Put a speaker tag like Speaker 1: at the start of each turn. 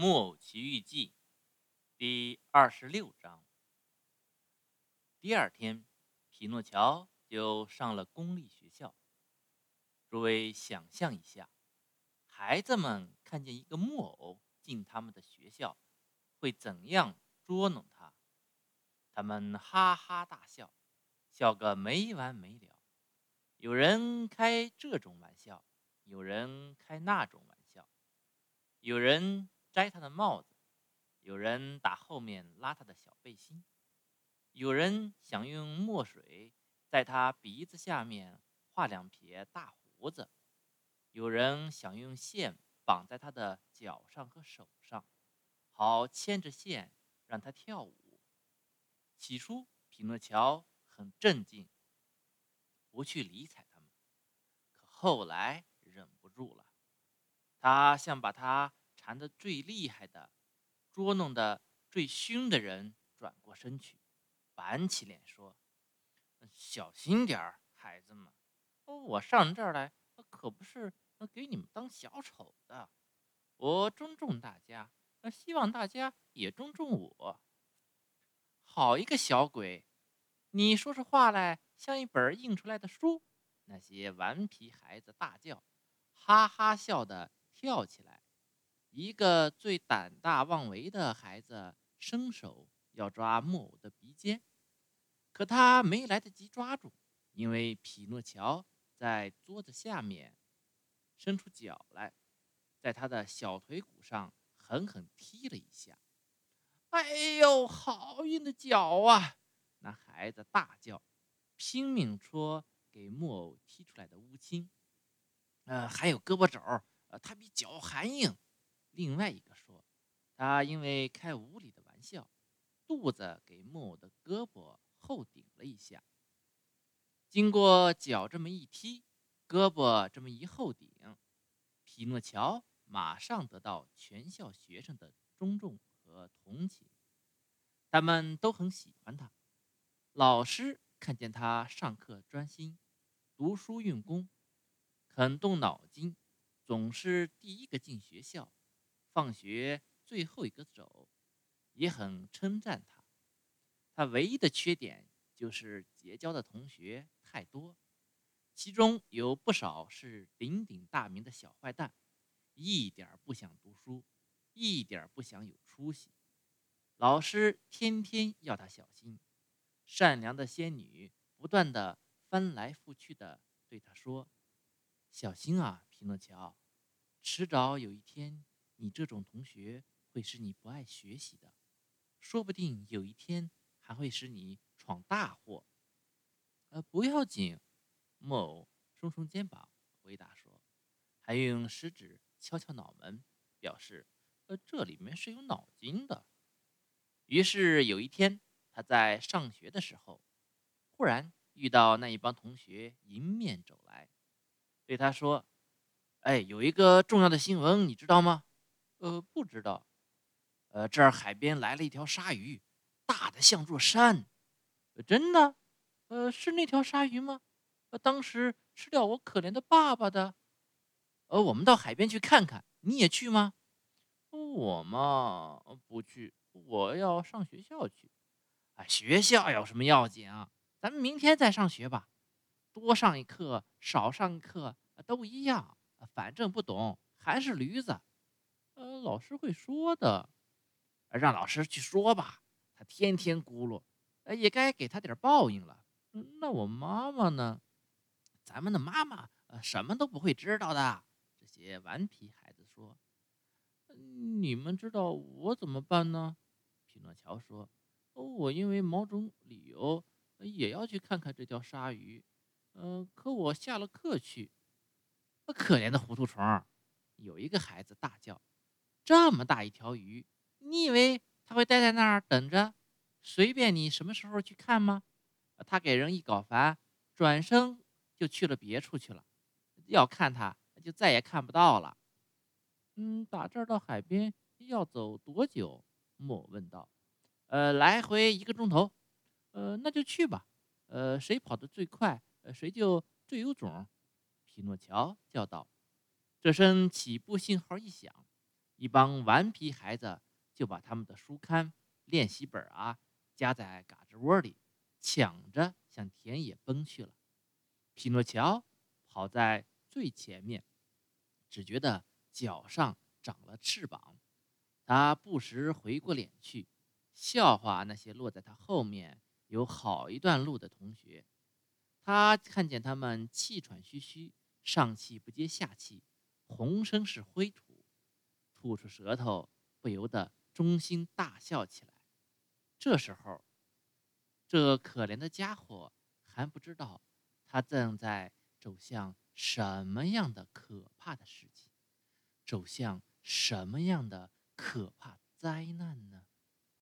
Speaker 1: 木偶奇遇记第二十六章。第二天，匹诺乔就上了公立学校。诸位想象一下，孩子们看见一个木偶进他们的学校，会怎样捉弄他？他们哈哈大笑，笑个没完没了。有人开这种玩笑，有人开那种玩笑，有人。摘他的帽子，有人打后面拉他的小背心，有人想用墨水在他鼻子下面画两撇大胡子，有人想用线绑在他的脚上和手上，好牵着线让他跳舞。起初，匹诺乔很镇静，不去理睬他们，可后来忍不住了，他想把他。弹得最厉害的，捉弄的最凶的人转过身去，板起脸说：“小心点儿，孩子们！我上这儿来可不是给你们当小丑的。我尊重大家，希望大家也尊重我。好一个小鬼！你说出话来像一本印出来的书。”那些顽皮孩子大叫，哈哈笑的跳起来。一个最胆大妄为的孩子伸手要抓木偶的鼻尖，可他没来得及抓住，因为匹诺乔在桌子下面伸出脚来，在他的小腿骨上狠狠踢了一下。“哎呦，好硬的脚啊！”那孩子大叫，拼命戳给木偶踢出来的乌青。呃，还有胳膊肘，呃，他比脚还硬。另外一个说，他因为开无理的玩笑，肚子给木偶的胳膊后顶了一下。经过脚这么一踢，胳膊这么一后顶，匹诺乔马上得到全校学生的尊重和同情，他们都很喜欢他。老师看见他上课专心，读书用功，肯动脑筋，总是第一个进学校。放学最后一个走，也很称赞他。他唯一的缺点就是结交的同学太多，其中有不少是鼎鼎大名的小坏蛋，一点不想读书，一点不想有出息。老师天天要他小心。善良的仙女不断的翻来覆去的对他说：“小心啊，匹诺乔，迟早有一天。”你这种同学会使你不爱学习的，说不定有一天还会使你闯大祸。呃，不要紧，木偶耸耸肩膀回答说，还用食指敲敲脑门，表示呃这里面是有脑筋的。于是有一天，他在上学的时候，忽然遇到那一帮同学迎面走来，对他说：“哎，有一个重要的新闻，你知道吗？”呃，不知道。呃，这儿海边来了一条鲨鱼，大的像座山。真的？呃，是那条鲨鱼吗？呃，当时吃掉我可怜的爸爸的。呃，我们到海边去看看，你也去吗？我嘛，不去，我要上学校去。啊，学校有什么要紧啊？咱们明天再上学吧，多上一课，少上一课都一样，反正不懂还是驴子。老师会说的，让老师去说吧。他天天咕噜，也该给他点报应了。那我妈妈呢？咱们的妈妈呃，什么都不会知道的。这些顽皮孩子说：“你们知道我怎么办呢？”匹诺乔说：“我因为某种理由也要去看看这条鲨鱼。嗯，可我下了课去。可怜的糊涂虫！”有一个孩子大叫。这么大一条鱼，你以为他会待在那儿等着，随便你什么时候去看吗？他给人一搞烦，转身就去了别处去了。要看他，就再也看不到了。嗯，打这儿到海边要走多久？木偶问道。呃，来回一个钟头。呃，那就去吧。呃，谁跑得最快，呃谁就最有种。匹诺乔叫道。这声起步信号一响。一帮顽皮孩子就把他们的书刊、练习本啊夹在嘎吱窝里，抢着向田野奔去了。匹诺乔跑在最前面，只觉得脚上长了翅膀。他不时回过脸去，笑话那些落在他后面有好一段路的同学。他看见他们气喘吁吁，上气不接下气，浑身是灰土，吐出舌头，不由得衷心大笑起来。这时候，这可怜的家伙还不知道，他正在走向什么样的可怕的事情，走向什么样的可怕灾难呢？